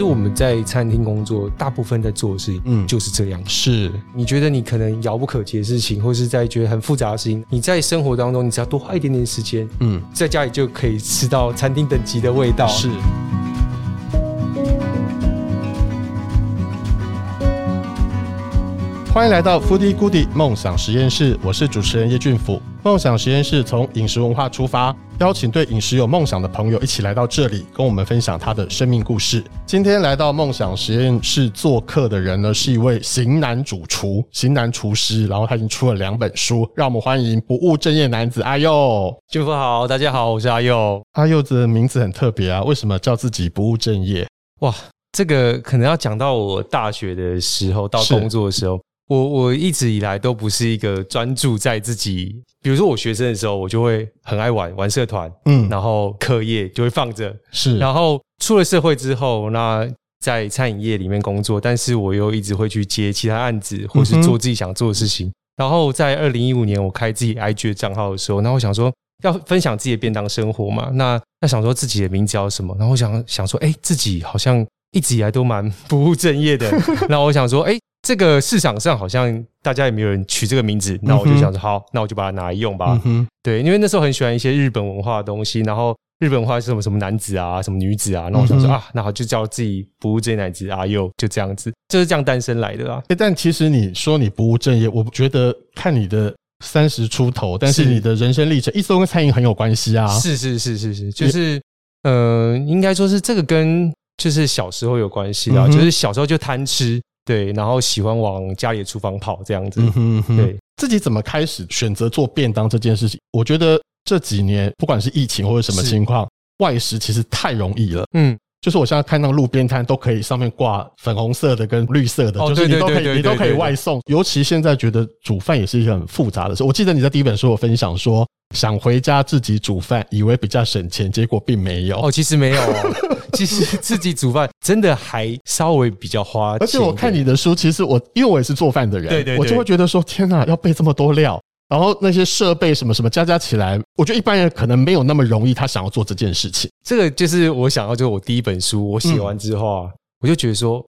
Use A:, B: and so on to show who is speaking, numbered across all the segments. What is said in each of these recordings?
A: 实我们在餐厅工作，大部分在做的事情，嗯，就是这样。
B: 是，
A: 你觉得你可能遥不可及的事情，或是在觉得很复杂的事情，你在生活当中，你只要多花一点点时间，嗯，在家里就可以吃到餐厅等级的味道。
B: 是。欢迎来到 Foodie Goodie 梦想实验室，我是主持人叶俊甫。梦想实验室从饮食文化出发，邀请对饮食有梦想的朋友一起来到这里，跟我们分享他的生命故事。今天来到梦想实验室做客的人呢，是一位型男主厨、型男厨师，然后他已经出了两本书。让我们欢迎不务正业男子阿佑。
A: 俊甫好，大家好，我是阿佑。
B: 阿佑的名字很特别啊，为什么叫自己不务正业？
A: 哇，这个可能要讲到我大学的时候，到工作的时候。我我一直以来都不是一个专注在自己，比如说我学生的时候，我就会很爱玩玩社团，嗯，然后课业就会放着，
B: 是，
A: 然后出了社会之后，那在餐饮业里面工作，但是我又一直会去接其他案子，或是做自己想做的事情。嗯、然后在二零一五年我开自己 IG 的账号的时候，那我想说要分享自己的便当生活嘛，那那想说自己的名字叫什么？然后我想想说，哎，自己好像一直以来都蛮不务正业的，那我想说，哎。这个市场上好像大家也没有人取这个名字，那我就想说，好，那我就把它拿来用吧。嗯。对，因为那时候很喜欢一些日本文化的东西，然后日本文化是什么什么男子啊，什么女子啊，那我想说啊，那好，就叫自己不务正业男子阿佑，就这样子，就是这样诞生来的啊。
B: 但其实你说你不务正业，我觉得看你的三十出头，但是你的人生历程一直都跟餐饮很有关系啊。
A: 是是是是是，就是呃，应该说是这个跟就是小时候有关系啊，就是小时候就贪吃。对，然后喜欢往家里的厨房跑这样子。嗯哼哼。对，
B: 自己怎么开始选择做便当这件事情？我觉得这几年不管是疫情或者什么情况，外食其实太容易了。嗯，就是我现在看到路边摊都可以上面挂粉红色的跟绿色的，就是你都可以你都可以外送。尤其现在觉得煮饭也是一个很复杂的事。我记得你在第一本书有分享说，想回家自己煮饭，以为比较省钱，结果并没有。
A: 哦，其实没有哦。其实自己煮饭真的还稍微比较花钱。
B: 而且我看你的书，其实我因为我也是做饭的人，对对，我就会觉得说，天哪，要备这么多料，然后那些设备什么什么加加起来，我觉得一般人可能没有那么容易，他想要做这件事情。
A: 这个就是我想要，就是我第一本书我写完之后啊，我就觉得说。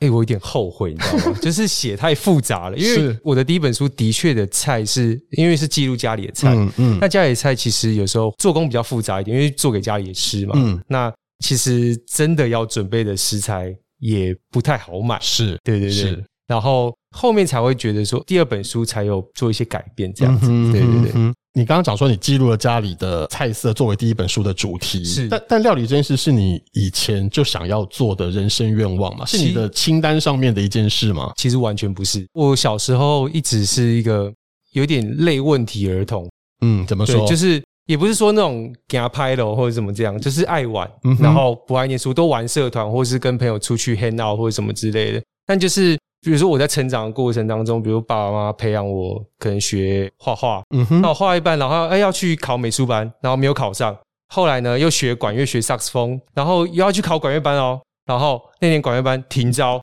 A: 哎、欸，我有点后悔，你知道吗？就是写太复杂了，因为我的第一本书的确的菜是因为是记录家里的菜，嗯嗯，那家里的菜其实有时候做工比较复杂一点，因为做给家里吃嘛，嗯，那其实真的要准备的食材也不太好买，是对对对，是，然后后面才会觉得说第二本书才有做一些改变，这样子，对对对。
B: 你刚刚讲说你记录了家里的菜色作为第一本书的主题，是，但但料理这件事是你以前就想要做的人生愿望吗？是你的清单上面的一件事吗？
A: 其实完全不是，我小时候一直是一个有点类问题儿童。
B: 嗯，怎么说？
A: 就是也不是说那种给他拍了或者怎么这样，就是爱玩，然后不爱念书，都玩社团或是跟朋友出去 hang out 或者什么之类的，但就是。比如说我在成长的过程当中，比如爸爸妈妈培养我，可能学画画，嗯哼，那我画一半，然后哎要去考美术班，然后没有考上，后来呢又学管乐，学萨克斯风，然后又要去考管乐班哦，然后那年管乐班停招，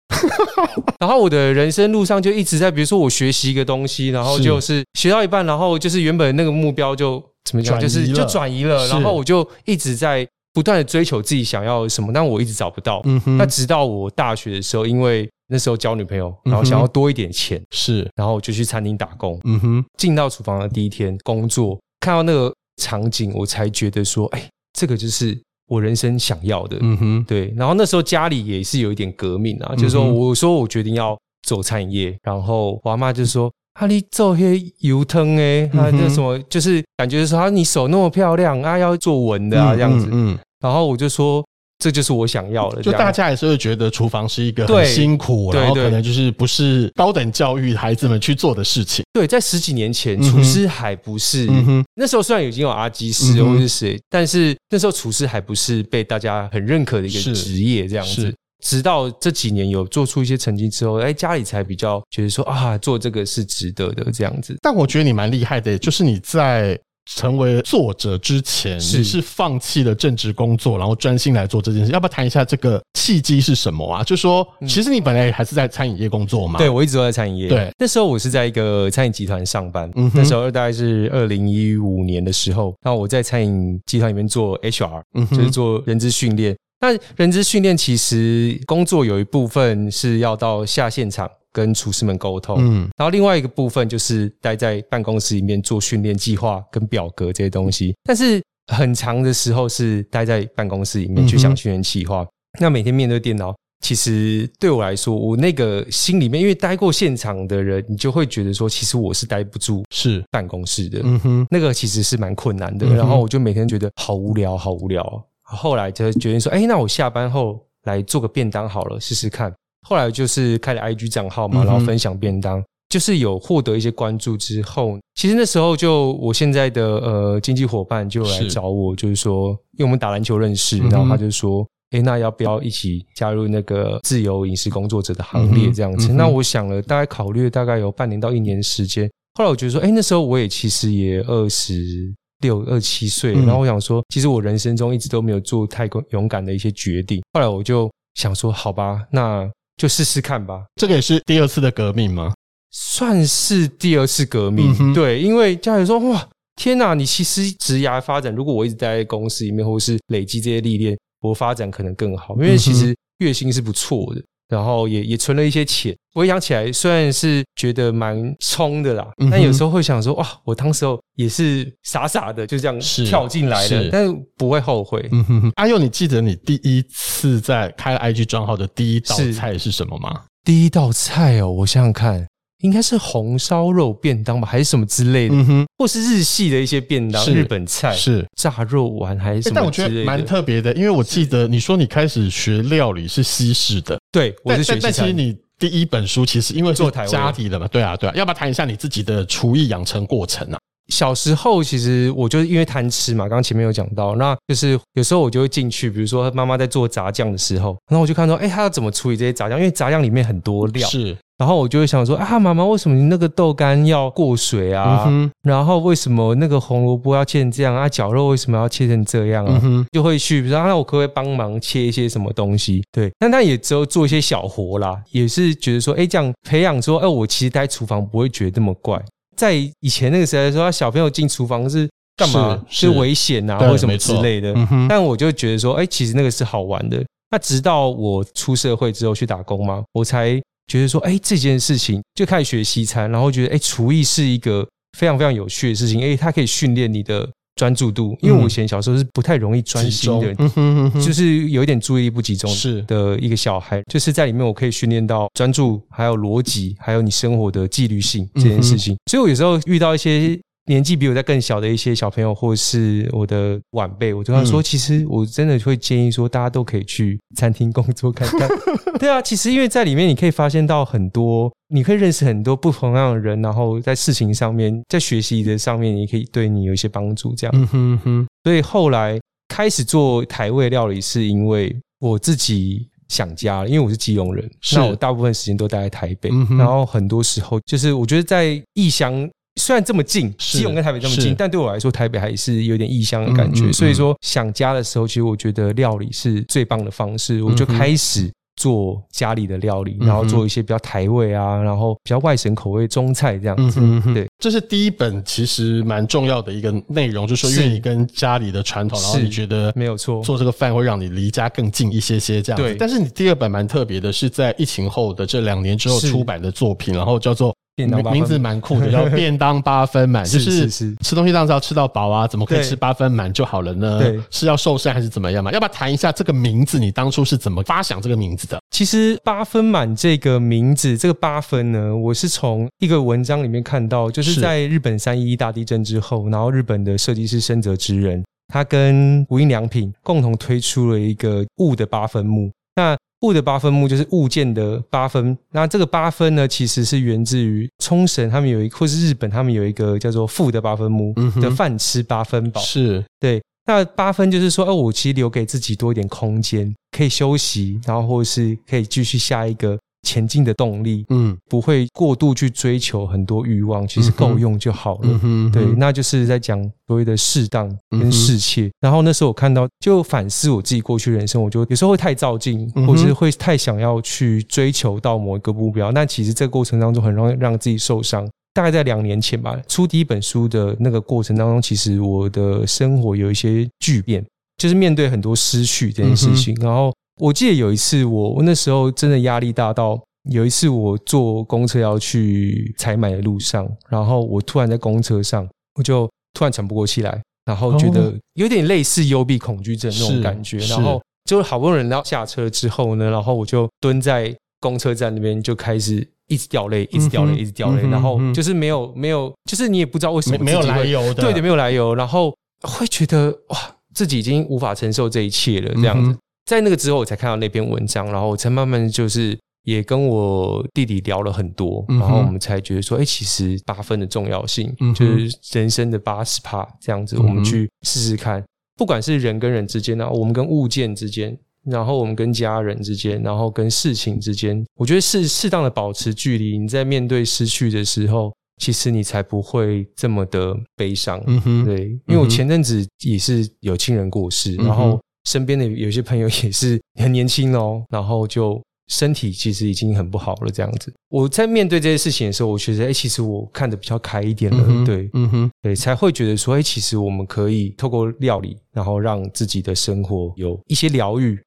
A: 然后我的人生路上就一直在，比如说我学习一个东西，然后就是。学到一半，然后就是原本那个目标就怎么讲，就是就转移了，然后我就一直在不断的追求自己想要什么，但我一直找不到，嗯哼，那直到我大学的时候，因为那时候交女朋友，然后想要多一点钱，是，然后我就去餐厅打工。嗯哼，进到厨房的第一天工作，看到那个场景，我才觉得说，哎，这个就是我人生想要的。嗯哼，对。然后那时候家里也是有一点革命啊，就是说，我说我决定要走餐饮业，然后我阿妈就说：“啊，你做些油汤哎，啊，那什么，就是感觉说，啊，你手那么漂亮啊，要做文的啊，这样子。”嗯，然后我就说。这就是我想要的。就
B: 大家也是会觉得厨房是一个很辛苦，然后可能就是不是高等教育孩子们去做的事情。
A: 对，在十几年前，厨师还不是。那时候虽然已经有阿基师或是谁，但是那时候厨师还不是被大家很认可的一个职业这样子。直到这几年有做出一些成绩之后，哎，家里才比较觉得说啊，做这个是值得的这样子。
B: 但我觉得你蛮厉害的，就是你在。成为作者之前，你是放弃了正职工作，然后专心来做这件事。要不要谈一下这个契机是什么啊？就说，其实你本来还是在餐饮业工作嘛。
A: 对，我一直都在餐饮业。对，那时候我是在一个餐饮集团上班。嗯，那时候大概是二零一五年的时候，那我在餐饮集团里面做 HR，嗯，就是做人资训练。那人资训练其实工作有一部分是要到下现场跟厨师们沟通，嗯，然后另外一个部分就是待在办公室里面做训练计划跟表格这些东西。但是很长的时候是待在办公室里面去想训练计划，那每天面对电脑。其实对我来说，我那个心里面，因为待过现场的人，你就会觉得说，其实我是待不住是办公室的，嗯哼，那个其实是蛮困难的。然后我就每天觉得好无聊，好无聊。后来就决定说，哎，那我下班后来做个便当好了，试试看。后来就是开了 IG 账号嘛，然后分享便当，就是有获得一些关注之后，其实那时候就我现在的呃经纪伙伴就来找我，就是说，因为我们打篮球认识，然后他就说。哎，那要不要一起加入那个自由饮食工作者的行列？这样子，嗯嗯、那我想了，大概考虑了大概有半年到一年时间。后来我觉得说，哎，那时候我也其实也二十六、二七岁，然后我想说，其实我人生中一直都没有做太勇敢的一些决定。后来我就想说，好吧，那就试试看吧。
B: 这个也是第二次的革命吗？
A: 算是第二次革命，嗯、对，因为家人说，哇，天哪，你其实职涯发展，如果我一直待在公司里面，或是累积这些历练。我发展可能更好，因为其实月薪是不错的，然后也也存了一些钱。回想起来，虽然是觉得蛮冲的啦，但有时候会想说，哇，我当时候也是傻傻的就这样跳进来的，但是不会后悔。
B: 嗯哼哼，阿佑，你记得你第一次在开了 IG 账号的第一道菜是什么吗？
A: 第一道菜哦，我想想看。应该是红烧肉便当吧，还是什么之类的，嗯、哼或是日系的一些便当，是日本菜，是炸肉丸还是什么？
B: 但我觉得蛮特别的，因为我记得你说你开始学料理是西式的，
A: 对，我是学西式。
B: 但其实你第一本书其实因为做家底的嘛，对啊，对啊，要不要谈一下你自己的厨艺养成过程啊？
A: 小时候其实我就是因为贪吃嘛，刚刚前面有讲到，那就是有时候我就会进去，比如说妈妈在做炸酱的时候，然后我就看到，哎，她要怎么处理这些炸酱？因为炸酱里面很多料，是，然后我就会想说，啊，妈妈，为什么你那个豆干要过水啊？嗯、然后为什么那个红萝卜要切成这样啊？绞肉为什么要切成这样啊？嗯、就会去，比如说，那我可不可以帮忙切一些什么东西？对，但他也只有做一些小活啦，也是觉得说，哎，这样培养说，哎，我其实待厨房不会觉得那么怪。在以前那个时代说，小朋友进厨房是干嘛？是，危险啊，或什么之类的。嗯、但我就觉得说，哎、欸，其实那个是好玩的。那直到我出社会之后去打工嘛，我才觉得说，哎、欸，这件事情就开始学西餐，然后觉得，哎、欸，厨艺是一个非常非常有趣的事情。哎、欸，它可以训练你的。专注度，因为我以前小时候是不太容易专心的，嗯嗯嗯、就是有一点注意力不集中是的一个小孩，是。就是在里面我可以训练到专注，还有逻辑，还有你生活的纪律性这件事情。嗯、所以我有时候遇到一些年纪比我在更小的一些小朋友，或是我的晚辈，我就跟他说，其实我真的会建议说，大家都可以去餐厅工作看看。对啊，其实因为在里面你可以发现到很多。你可以认识很多不同样的人，然后在事情上面，在学习的上面，也可以对你有一些帮助。这样，嗯哼哼。所以后来开始做台味料理，是因为我自己想家了，因为我是基隆人，那我大部分时间都待在台北，嗯、然后很多时候就是我觉得在异乡，虽然这么近，是基隆跟台北这么近，但对我来说，台北还是有点异乡的感觉。嗯嗯嗯，所以说想家的时候，其实我觉得料理是最棒的方式，我就开始。做家里的料理，然后做一些比较台味啊，然后比较外省口味中菜这样子。对，
B: 这是第一本，其实蛮重要的一个内容，就是说，因为你跟家里的传统，是然后你觉得没有错，做这个饭会让你离家更近一些些这样子。对，但是你第二本蛮特别的，是在疫情后的这两年之后出版的作品，然后叫做。名字蛮酷的，叫便当八分满，就是吃东西当然是要吃到饱啊，怎么可以吃八分满就好了呢？对，是要瘦身还是怎么样嘛？要不要谈一下这个名字？你当初是怎么发想这个名字的？
A: 其实八分满这个名字，这个八分呢，我是从一个文章里面看到，就是在日本三一一大地震之后，然后日本的设计师深泽直人，他跟无印良品共同推出了一个物的八分木。那物的八分目就是物件的八分，那这个八分呢，其实是源自于冲绳，他们有一个，或是日本，他们有一个叫做富的八分目的饭吃八分饱，是对。那八分就是说，哦，我其实留给自己多一点空间，可以休息，然后或是可以继续下一个。前进的动力，嗯，不会过度去追求很多欲望，其实够用就好了。嗯哼，对，那就是在讲所谓的适当跟适切。然后那时候我看到，就反思我自己过去人生，我就有时候会太照进，或者是会太想要去追求到某一个目标。但其实这个过程当中很容易让自己受伤。大概在两年前吧，出第一本书的那个过程当中，其实我的生活有一些巨变。就是面对很多失去这件事情。嗯、然后我记得有一次我，我那时候真的压力大到，有一次我坐公车要去采买的路上，然后我突然在公车上，我就突然喘不过气来，然后觉得有点类似幽闭恐惧症那种感觉，然后就好不容易要下车之后呢，然后我就蹲在公车站那边就开始。一直掉泪，一直掉泪，一直掉泪，嗯，然后就是没有没有，就是你也不知道为什么
B: 没有来由的，
A: 对的，没有来由，然后会觉得哇，自己已经无法承受这一切了，这样子。嗯、在那个之后，我才看到那篇文章，然后我才慢慢就是也跟我弟弟聊了很多，然后我们才觉得说，哎，其实八分的重要性，嗯、就是人生的八十趴这样子，我们去试试看，不管是人跟人之间呢，我们跟物件之间。然后我们跟家人之间，然后跟事情之间，我觉得是适当的保持距离。你在面对失去的时候，其实你才不会这么的悲伤。嗯哼，对，因为我前阵子也是有亲人过世，嗯、然后身边的有些朋友也是很年轻哦，然后就身体其实已经很不好了。这样子，我在面对这些事情的时候，我觉得，哎，其实我看的比较开一点了。嗯、对，嗯哼，对，才会觉得说，哎，其实我们可以透过料理，然后让自己的生活有一些疗愈。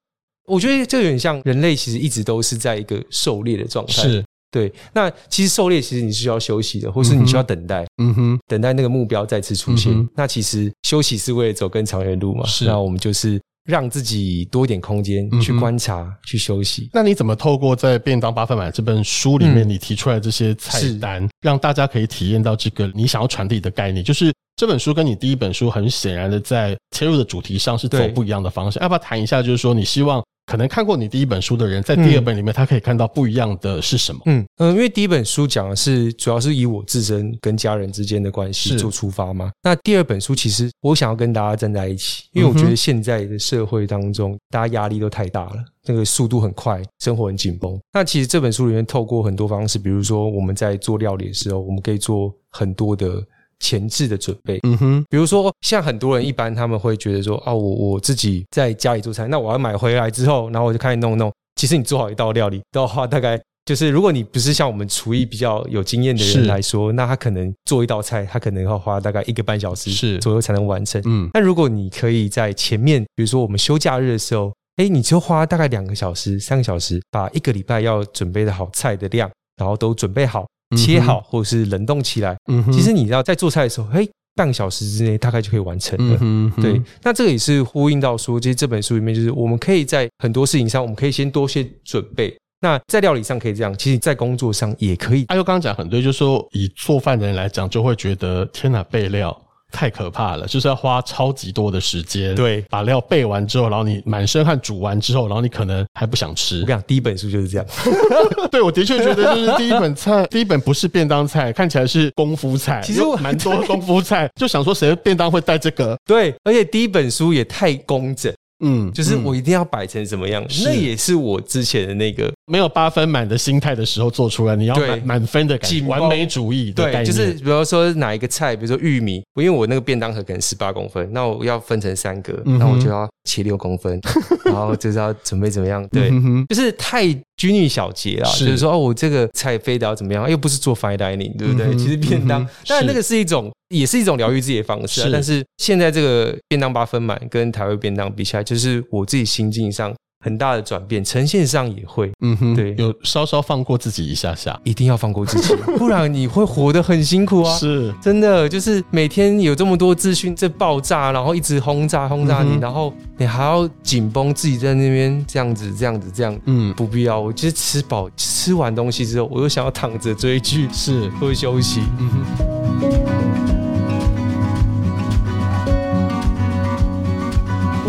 A: 我觉得这有点像人类，其实一直都是在一个狩猎的状态。是，对。那其实狩猎其实你是需要休息的，或是你需要等待，嗯哼，等待那个目标再次出现。嗯、那其实休息是为了走更长远的路嘛。是。那我们就是让自己多一点空间去观察、嗯、去休息。
B: 那你怎么透过在《便当八分满》这本书里面你提出来这些菜单，嗯、让大家可以体验到这个你想要传递的概念？就是这本书跟你第一本书很显然的在切入的主题上是走不一样的方向。要不要谈一下？就是说你希望。可能看过你第一本书的人，在第二本里面，他可以看到不一样的是什么？
A: 嗯嗯，因为第一本书讲的是主要是以我自身跟家人之间的关系做出发嘛。那第二本书其实我想要跟大家站在一起，因为我觉得现在的社会当中，大家压力都太大了，那个速度很快，生活很紧绷。那其实这本书里面透过很多方式，比如说我们在做料理的时候，我们可以做很多的。前置的准备，嗯哼，比如说像很多人一般他们会觉得说，哦，我我自己在家里做菜，那我要买回来之后，然后我就开始弄弄。其实你做好一道料理都要花大概，就是如果你不是像我们厨艺比较有经验的人来说，那他可能做一道菜，他可能要花大概一个半小时左右才能完成。嗯，但如果你可以在前面，比如说我们休假日的时候，诶，你就花大概两个小时、三个小时，把一个礼拜要准备的好菜的量，然后都准备好。切好，或者是冷冻起来。嗯，其实你知道，在做菜的时候，嘿，半个小时之内大概就可以完成了。嗯，对。那这个也是呼应到说，其实这本书里面就是我们可以在很多事情上，我们可以先多些准备。那在料理上可以这样，其实，在工作上也可以。
B: 阿优刚刚讲很多，就是说以做饭的人来讲，就会觉得天哪，备料。太可怕了，就是要花超级多的时间，对，把料备完之后，然后你满身汗煮完之后，然后你可能还不想吃。
A: 我跟你讲，第一本书就是这样。
B: 对，我的确觉得就是第一本菜，第一本不是便当菜，看起来是功夫菜，其实我蛮多功夫菜，就想说谁的便当会带这个？
A: 对，而且第一本书也太工整。嗯，就是我一定要摆成什么样，嗯、那也是我之前的那个
B: 没有八分满的心态的时候做出来，你要满满分的感觉，完美主义的概念。
A: 对，就是比如说哪一个菜，比如说玉米，因为我那个便当盒可能十八公分，那我要分成三格，那我就要切六公分，然后就是要准备怎么样？对，就是太拘泥小节啦，就是说哦，我这个菜非得要怎么样？又不是做 fine dining，对不对？其实便当，当然那个是一种。也是一种疗愈自己的方式啊，是，但是现在这个便当八分满跟台湾便当比起来，就是我自己心境上很大的转变，呈现上也会，嗯哼，对，
B: 有稍稍放过自己一下下，
A: 一定要放过自己，不然你会活得很辛苦啊！是，真的，就是每天有这么多资讯在爆炸，然后一直轰炸轰炸你，嗯、然后你还要紧绷自己在那边这样子这样子这样，嗯，不必要。我其实吃饱吃完东西之后，我又想要躺着追剧，是，或者休息，嗯哼。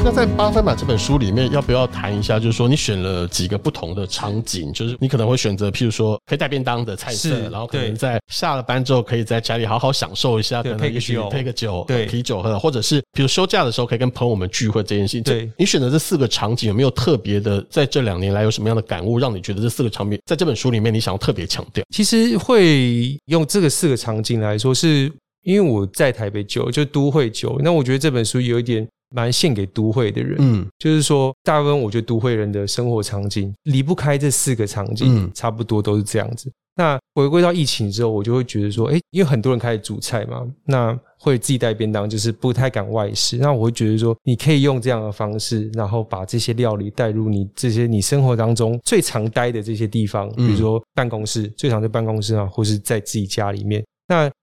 B: 那在八分满这本书里面，要不要谈一下？就是说，你选了几个不同的场景，就是你可能会选择，譬如说可以带便当的菜色，然后可能在下了班之后，可以在家里好好享受一下，可能也许配个酒，对，啤酒喝，或者是比如休假的时候可以跟朋友们聚会这件事情。对，你选择这四个场景，有没有特别的？在这两年来有什么样的感悟，让你觉得这四个场景在这本书里面你想要特别强调？
A: 其实会用这个四个场景来说，是因为我在台北久，就都会久。那我觉得这本书有一点。蛮献给都会的人。嗯，就是说，大部分我觉得都会人的生活场景离不开这四个场景，嗯，差不多都是这样子。那回归到疫情之后，我就会觉得说，哎，因为很多人开始煮菜嘛，那会自己带便当，就是不太敢外食。那我会觉得说，你可以用这样的方式，然后把这些料理带入你这些你生活当中最常待的这些地方，比如说办公室，最常在办公室啊，或是在自己家里面。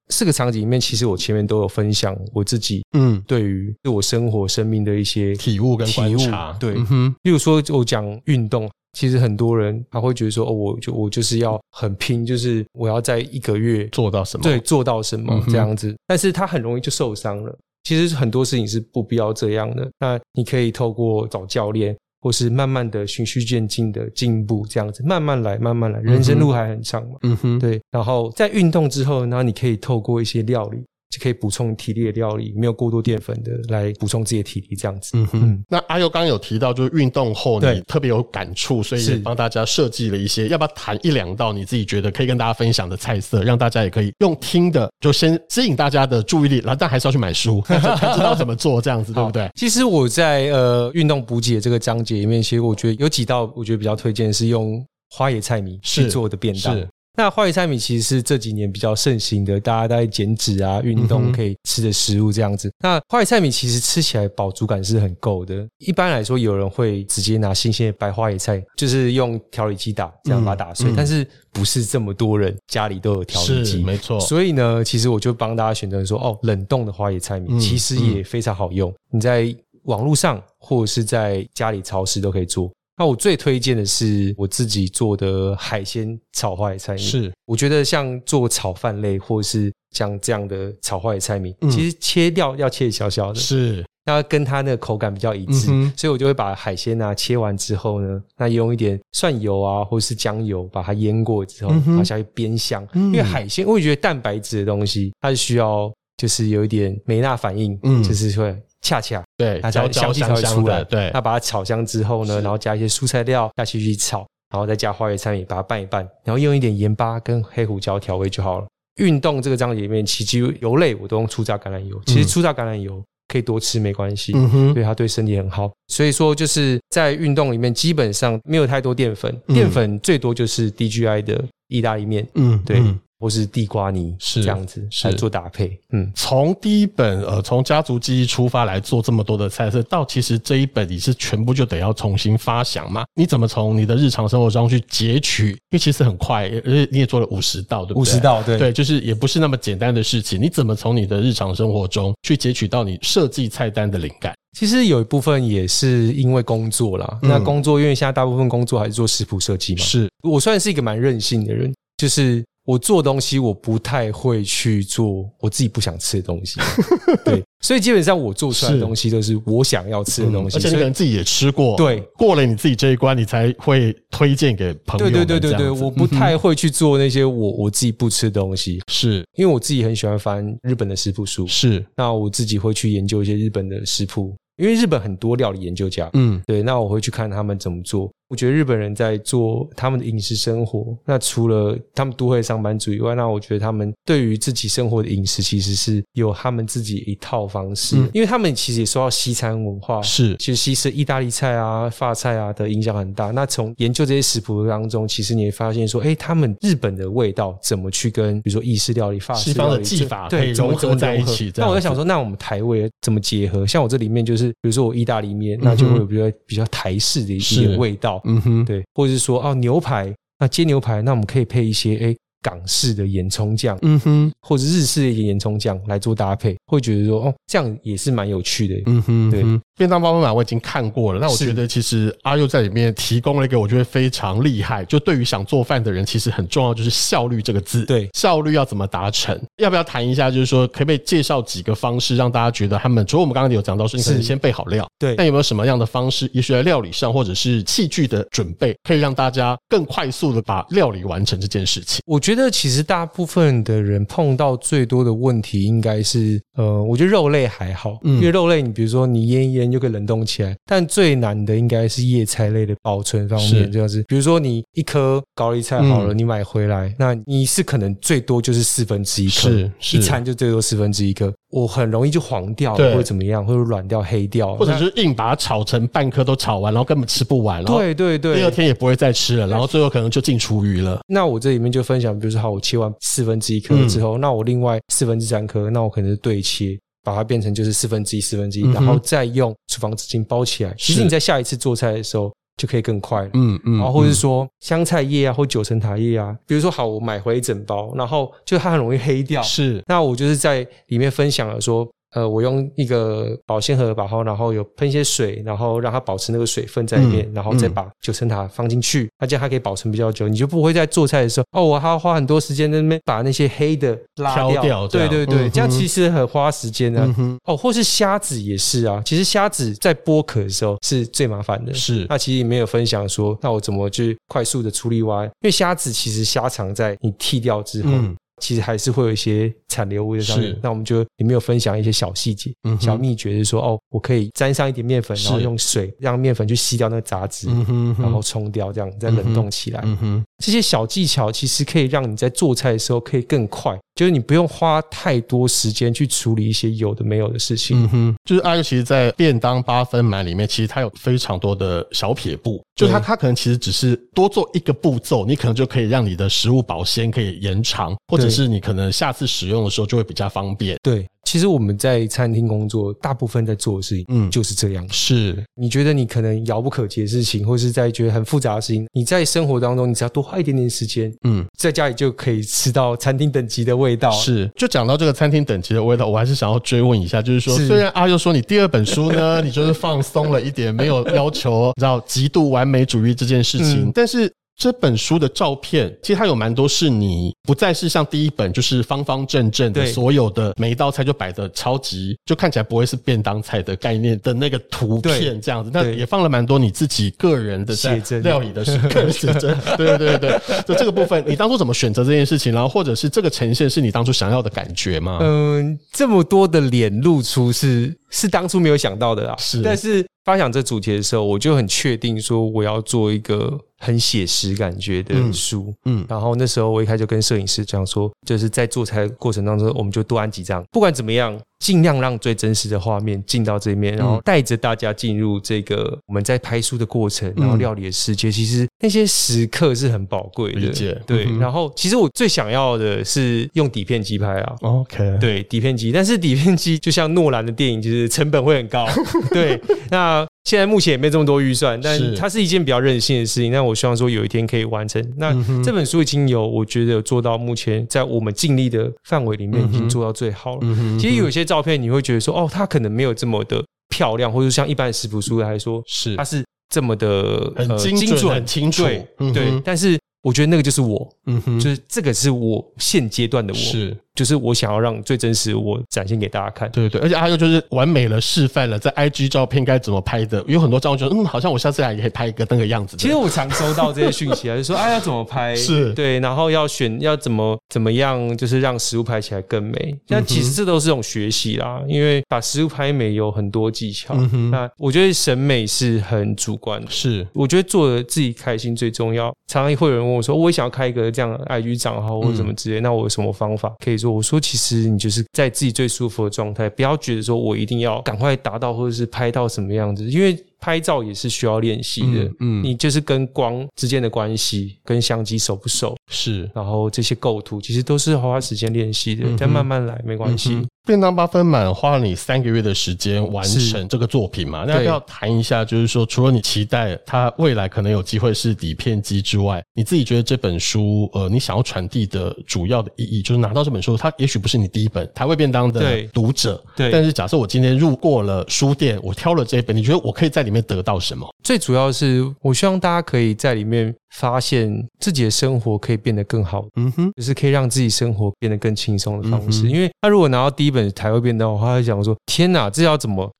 A: 那四个场景里面，其实我前面都有分享我自己，嗯，对于对我生活生命的一些
B: 体悟跟观察。
A: 对，嗯哼，例如说我讲运动。其实很多人他会觉得说，哦，我就我就是要很拼，就是我要在一个月
B: 做到什么，
A: 对，做到什么这样子。但是他很容易就受伤了。其实很多事情是不必要这样的。那你可以透过找教练，或是慢慢的循序渐进的进步，这样子慢慢来，慢慢来。人生路还很长嘛，嗯哼，对。然后在运动之后，然后你可以透过一些料理。就可以补充体力的料理，没有过多淀粉的，来补充自己的体力，这样子。嗯哼。
B: 那阿佑刚刚有提到，就是运动后你特别有感触，所以帮大家设计了一些，要不要谈一两道你自己觉得可以跟大家分享的菜色，让大家也可以用听的，就先吸引大家的注意力，然后但还是要去买书，才知道怎么做，这样子对不对？
A: 其实我在呃运动补给的这个章节里面，其实我觉得有几道我觉得比较推荐是用花椰菜米去做的便当。那花椰菜米其实是这几年比较盛行的，大家在减脂啊、运动可以吃的食物这样子。那花椰菜米其实吃起来饱足感是很够的。一般来说，有人会直接拿新鲜的白花椰菜，就是用调理机打，这样把它打碎。但是不是这么多人家里都有调理机，
B: 没错。
A: 所以呢，其实我就帮大家选择说，哦，冷冻的花椰菜米其实也非常好用。你在网络上或者是在家里超市都可以做。那我最推荐的是我自己做的海鲜炒花椰菜米。
B: 是，
A: 我觉得像做炒饭类，或者是像这样的炒花椰菜米，嗯、其实切掉要切小小的，
B: 是，
A: 要跟它那个口感比较一致。嗯、所以我就会把海鲜啊切完之后呢，那用一点蒜油啊，或者是姜油把它腌过之后，然后下去煸香。嗯、因为海鲜，我也觉得蛋白质的东西，它是需要就是有一点美纳反应，嗯，就是会。恰恰
B: 对，
A: 它才香气才会出来。
B: 对，
A: 那把它炒香之后呢，然后加一些蔬菜料下去去炒，然后再加花椰菜米，把它拌一拌，然后用一点盐巴跟黑胡椒调味就好了。运动这个章节里面，其实油类我都用初榨橄榄油。其实初榨橄榄油可以多吃没关系，嗯哼，对它对身体很好。所以说就是在运动里面基本上没有太多淀粉，淀粉最多就是 DGI 的意大利面，嗯，对。或是地瓜泥是这样子来做搭配，嗯，
B: 从第一本呃从家族记忆出发来做这么多的菜色，到其实这一本你是全部就得要重新发想嘛？你怎么从你的日常生活中去截取？因为其实很快，而且你也做了五十道，对不对？
A: 五十道，对，
B: 对，就是也不是那么简单的事情。你怎么从你的日常生活中去截取到你设计菜单的灵感？
A: 其实有一部分也是因为工作啦。嗯、那工作因为现在大部分工作还是做食谱设计嘛，
B: 是
A: 我算是一个蛮任性的人，就是。我做东西，我不太会去做我自己不想吃的东西，对，所以基本上我做出来的东西都是我想要吃的东西，
B: 而且你可能自己也吃过，
A: 对，
B: 过了你自己这一关，你才会推荐给朋友。
A: 对对对对对，我不太会去做那些我我自己不吃的东西，
B: 是。
A: 因为我自己很喜欢翻日本的食谱书，
B: 是，
A: 那我自己会去研究一些日本的食谱，因为日本很多料理研究家，嗯，对，那我会去看他们怎么做。我觉得日本人在做他们的饮食生活，那除了他们都会上班族以外，那我觉得他们对于自己生活的饮食其实是有他们自己一套方式，嗯、因为他们其实也受到西餐文化，
B: 是
A: 其实西式意大利菜啊、法菜啊的影响很大。那从研究这些食谱当中，其实你会发现说，哎，他们日本的味道怎么去跟比如说意式料理、法式料理
B: 西方的技法对融合在一起？
A: 那我在想说，那我们台味怎么结合？像我这里面就是，比如说我意大利面，那就会有比较比较台式的一些味道。嗯哼，对，或者是说哦，牛排，那煎牛排，那我们可以配一些诶港式的盐葱酱，嗯哼，或者日式的一盐葱酱来做搭配，会觉得说哦，这样也是蛮有趣的，嗯哼，对。
B: 便当包分满我已经看过了，那我觉得其实阿佑在里面提供了一个我觉得非常厉害，就对于想做饭的人其实很重要，就是效率这个字。
A: 对，
B: 效率要怎么达成？要不要谈一下？就是说，可不可以介绍几个方式，让大家觉得他们除了我们刚刚有讲到说，你可能先备好料，
A: 对。
B: 但有没有什么样的方式，也许在料理上或者是器具的准备，可以让大家更快速的把料理完成这件事情？
A: 我觉得其实大部分的人碰到最多的问题应该是，呃，我觉得肉类还好，嗯，因为肉类你比如说你腌一腌就可以冷冻起来。但最难的应该是叶菜类的保存方面，这样子。比如说你一颗高丽菜好了，你买回来，那你是可能最多就是四分之一颗，一餐就最多四分之一颗。我很容易就黄掉，或者怎么样，或者软掉、黑掉，
B: 或者就是硬把它炒成半颗都炒完，然后根本吃不完，
A: 对对对，
B: 第二天也不会再吃了，然后最后可能就进厨余了。
A: 那我这里面就分享，比如说好，我切完四分之一颗之后，嗯、那我另外四分之三颗，那我可能是对切。把它变成就是四分之一、四分之一，然后再用厨房纸巾包起来。其实你在下一次做菜的时候就可以更快了。嗯嗯。然后或者是说香菜叶啊，或九层塔叶啊，比如说好，我买回一整包，然后就它很容易黑掉。
B: 是。
A: 那我就是在里面分享了说。呃，我用一个保鲜盒把它，然后有喷一些水，然后让它保持那个水分在里面，嗯、然后再把九层塔放进去，那这样它可以保存比较久，你就不会在做菜的时候，哦，我还要花很多时间在那边把那些黑的拉掉。
B: 掉
A: 对对对，嗯、这样其实很花时间的、哦，或是虾子也是啊，其实虾子在剥壳的时候是最麻烦的。
B: 是，
A: 那其实也没有分享说，那我怎么去快速的处理完？因为虾子其实虾肠在你剃掉之后。嗯其实还是会有一些残留物在上面，是。那我们就里面有分享一些小细节、嗯、小秘诀，就是说哦，我可以沾上一点面粉，然后用水让面粉去吸掉那个杂质，嗯、哼哼。然后冲掉，这样再冷冻起来。嗯、哼。这些小技巧其实可以让你在做菜的时候可以更快。就是你不用花太多时间去处理一些有的没有的事情。嗯哼，
B: 就是阿尤其实，在便当八分满里面，其实它有非常多的小撇步。就它，它可能其实只是多做一个步骤，你可能就可以让你的食物保鲜可以延长，或者是你可能下次使用的时候就会比较方便。
A: 对。其实我们在餐厅工作，大部分在做的事情，嗯，就是这样。
B: 是，
A: 你觉得你可能遥不可及的事情，或是在觉得很复杂的事情，你在生活当中，你只要多花一点点时间，嗯，在家里就可以吃到餐厅等级的味道。
B: 是，就讲到这个餐厅等级的味道，我还是想要追问一下，就是说，是虽然阿佑说你第二本书呢，你就是放松了一点，没有要求，你知道极度完美主义这件事情，嗯、但是。这本书的照片，其实它有蛮多是你不再是像第一本就是方方正正的，所有的每一道菜就摆的超级，就看起来不会是便当菜的概念的那个图片这样子。那也放了蛮多你自己个人的在料理的写真。对对对对，就这个部分，你当初怎么选择这件事情？然后或者是这个呈现是你当初想要的感觉吗？
A: 嗯，这么多的脸露出是是当初没有想到的啦。
B: 是，
A: 但是发想这主题的时候，我就很确定说我要做一个。很写实感觉的书，嗯，嗯，然后那时候我一开始就跟摄影师讲说，就是在做菜过程当中，我们就多按几张，不管怎么样。尽量让最真实的画面进到这里面，然后带着大家进入这个我们在拍书的过程，然后料理的世界。其实那些时刻是很宝贵的，
B: 理解。
A: 对，然后其实我最想要的是用底片机拍啊。
B: OK，
A: 对，底片机，但是底片机就像诺兰的电影，就是成本会很高。对，那现在目前也没这么多预算，但它是一件比较任性的事情。但我希望说有一天可以完成。那这本书已经有，我觉得有做到目前在我们尽力的范围里面，已经做到最好了。其实有些。照片你会觉得说，哦，它可能没有这么的漂亮，或者像一般的食谱书来说，是它是这么的
B: 很精准、很清楚，
A: 对，对，但是。我觉得那个就是我，嗯哼，就是这个是我现阶段的我，是，就是我想要让最真实的我展现给大家看，
B: 对对对，而且还有就是完美了示范了在 IG 照片该怎么拍的，有很多照片，嗯，好像我下次来也可以拍一个那个样子。
A: 其实我常收到这些讯息啊，就说哎要怎么拍，是对，然后要选要怎么怎么样，就是让食物拍起来更美。那其实这都是种学习啦，因为把食物拍美有很多技巧。那我觉得审美是很主观的，是，我觉得做的自己开心最重要。常常会有人问。我说我也想要开一个这样的 IG 账号或者什么之类，嗯、那我有什么方法可以说？我说其实你就是在自己最舒服的状态，不要觉得说我一定要赶快达到或者是拍到什么样子，因为。拍照也是需要练习的，嗯，嗯，你就是跟光之间的关系，跟相机熟不熟，是，然后这些构图其实都是花时间练习的，再慢慢来没关系。嗯、
B: 便当八分满花了你三个月的时间完成这个作品嘛？那要谈一下，就是说除了你期待它未来可能有机会是底片机之外，你自己觉得这本书，呃，你想要传递的主要的意义，就是拿到这本书，它也许不是你第一本台味便当的读者，对，对但是假设我今天路过了书店，我挑了这一本，你觉得我可以在里面得到什么？
A: 最主要是，我希望大家可以在里面发现自己的生活可以变得更好。嗯哼，就是可以让自己生活变得更轻松的方式。嗯、因为他如果拿到第一本台湾便当的话，他会想说：“天哪，这要怎么？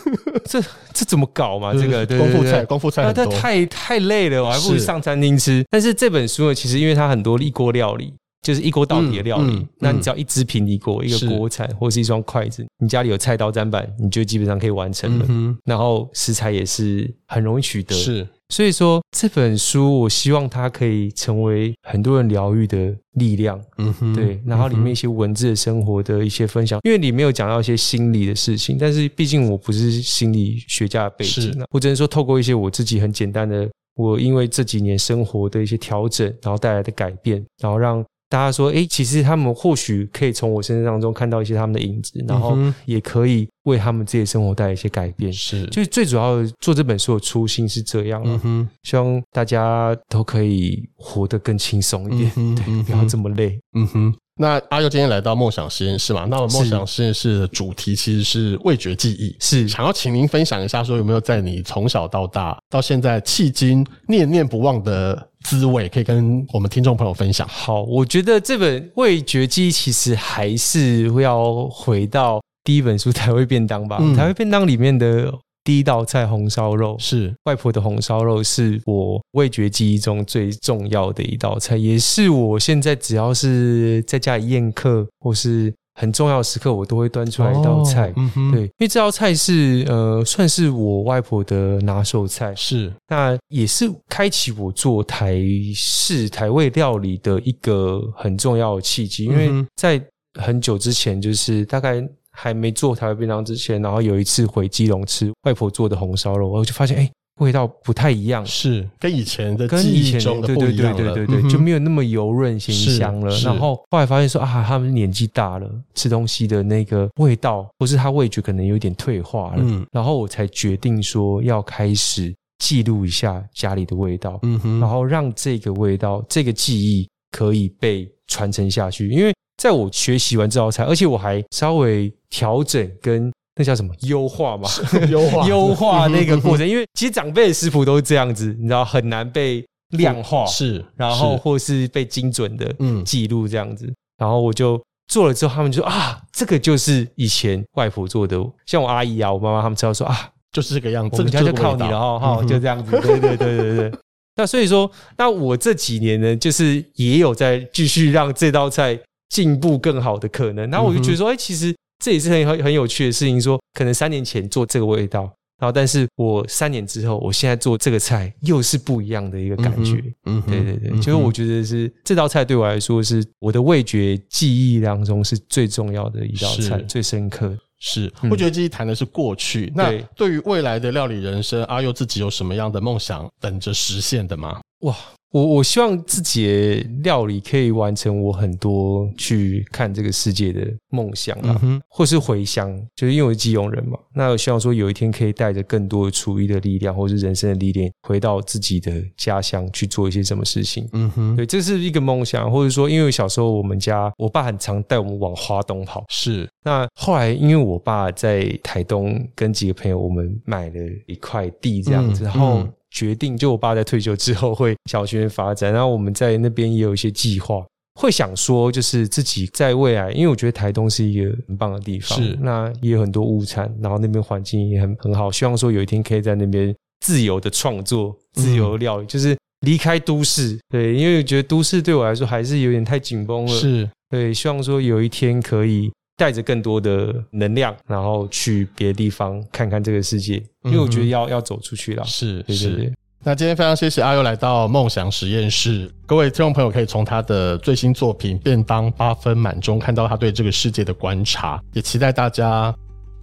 A: 这这怎么搞嘛？这个
B: 功夫菜，功夫菜，那
A: 太太累了，我还不如上餐厅吃。是”但是这本书呢，其实因为它很多一锅料理。就是一锅到底的料理。嗯嗯、那你只要一只平底锅、一个锅铲或是一双筷子，你家里有菜刀砧板，你就基本上可以完成了。嗯、然后食材也是很容易取得。
B: 是。
A: 所以说这本书，我希望它可以成为很多人疗愈的力量。嗯哼，对。然后里面一些文字的生活的一些分享，因为里面有讲到一些心理的事情，但是毕竟我不是心理学家的背景，我只能说透过一些我自己很简单的，我因为这几年生活的一些调整，然后带来的改变，然后让。大家说，诶，其实他们或许可以从我身上当中看到一些他们的影子，然后也可以为他们自己的生活带来一些改变。是，就是最主要的做这本书的初心是这样。嗯哼，希望大家都可以活得更轻松一点，嗯、对，不要这么累。
B: 嗯哼。那阿佑今天来到梦想实验室嘛？那么梦想实验室的主题其实是味觉记忆，是想要请您分享一下，说有没有在你从小到大到现在迄今念念不忘的滋味，可以跟我们听众朋友分享。
A: 好，我觉得这本味觉记忆其实还是会要回到第一本书《台味便当》吧，嗯，《台味便当》里面的。第一道菜红烧肉是外婆的红烧肉，是我味觉记忆中最重要的一道菜，也是我现在只要是在家里宴客或是很重要的时刻，我都会端出来一道菜。哦嗯、对，因为这道菜是呃，算是我外婆的拿手菜，是那也是开启我做台式台味料理的一个很重要的契机，因为在很久之前，就是大概。还没做台湾便当之前，然后有一次回基隆吃外婆做的红烧肉，我就发现哎、欸，味道不太一样，
B: 是跟以前的记忆中的不一样了，对对对对对对，就没有那么油润鲜香了。然后后来发现说啊，他们年纪大了，吃东西的那个味道，或是他味觉可能有点退化了。嗯，然后我才决定说要开始记录一下家里的味道，嗯哼，然后让这个味道、这个记忆可以被传承下去，因为。在我学习完这道菜，而且我还稍微调整跟那叫什么？优化嘛，优化。优化那个过程，因为其实长辈的食谱都是这样子，你知道很难被量化，是，然后或是被精准的记录这样子，然后我就做了之后，他们就说啊，这个就是以前外婆做的，像我阿姨啊，我妈妈他们知道说啊，就是这个样子，我们家就靠你了哈，哈，就这样子，对对对对对。那所以说，那我这几年呢，就是也有在继续让这道菜。进步更好的可能，然后我就觉得说，哎，其实这也是很很很有趣的事情。说可能三年前做这个味道，然后但是我三年之后，我现在做这个菜又是不一样的一个感觉。嗯，对对对，就是我觉得是这道菜对我来说是我的味觉记忆当中是最重要的一道菜，最深刻。是我觉得这一谈的是过去，那对于未来的料理人生，阿佑自己有什么样的梦想等着实现的吗？
A: 哇！我我希望自己的料理可以完成我很多去看这个世界的梦想啊，嗯、或是回乡，就是因为我是基隆人嘛。那我希望说有一天可以带着更多的厨艺的力量，或是人生的历练，回到自己的家乡去做一些什么事情。嗯哼，对，这是一个梦想，或者说，因为小时候我们家我爸很常带我们往花东跑。是，那后来因为我爸在台东跟几个朋友，我们买了一块地这样子，嗯、然后。决定，就我爸在退休之后会小学发展，然后我们在那边也有一些计划，会想说就是自己在未来，因为我觉得台东是一个很棒的地方，是。那也有很多物产，然后那边环境也很很好，希望说有一天可以在那边自由的创作、自由的料理，嗯、就是离开都市，对，因为我觉得都市对我来说还是有点太紧绷了，是。对，希望说有一天可以。带着更多的能量，然后去别的地方看看这个世界，因为我觉得要要走出去了。是，对对对。
B: 那今天非常谢谢阿优来到梦想实验室，各位听众朋友可以从他的最新作品《便当八分满》中看到他对这个世界的观察，也期待大家，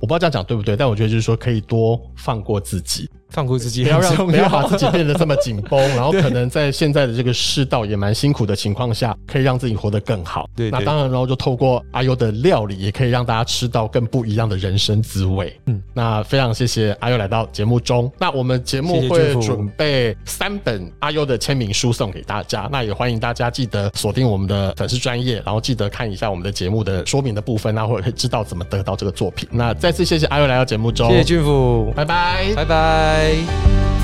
B: 我不知道这样讲对不对，但我觉得就是说可以多放过自己。
A: 放过自己，
B: 不要让不要把自己变得这么紧绷，然后可能在现在的这个世道也蛮辛苦的情况下，可以让自己活得更好。对，那当然，然后就透过阿优的料理，也可以让大家吃到更不一样的人生滋味。嗯，那非常谢谢阿优来到节目中。那我们节目会准备三本阿优的签名书送给大家，那也欢迎大家记得锁定我们的粉丝专业，然后记得看一下我们的节目的说明的部分，那或者可以知道怎么得到这个作品。那再次谢谢阿优来到节目中，
A: 谢谢俊甫，
B: 拜拜，
A: 拜拜。Bye.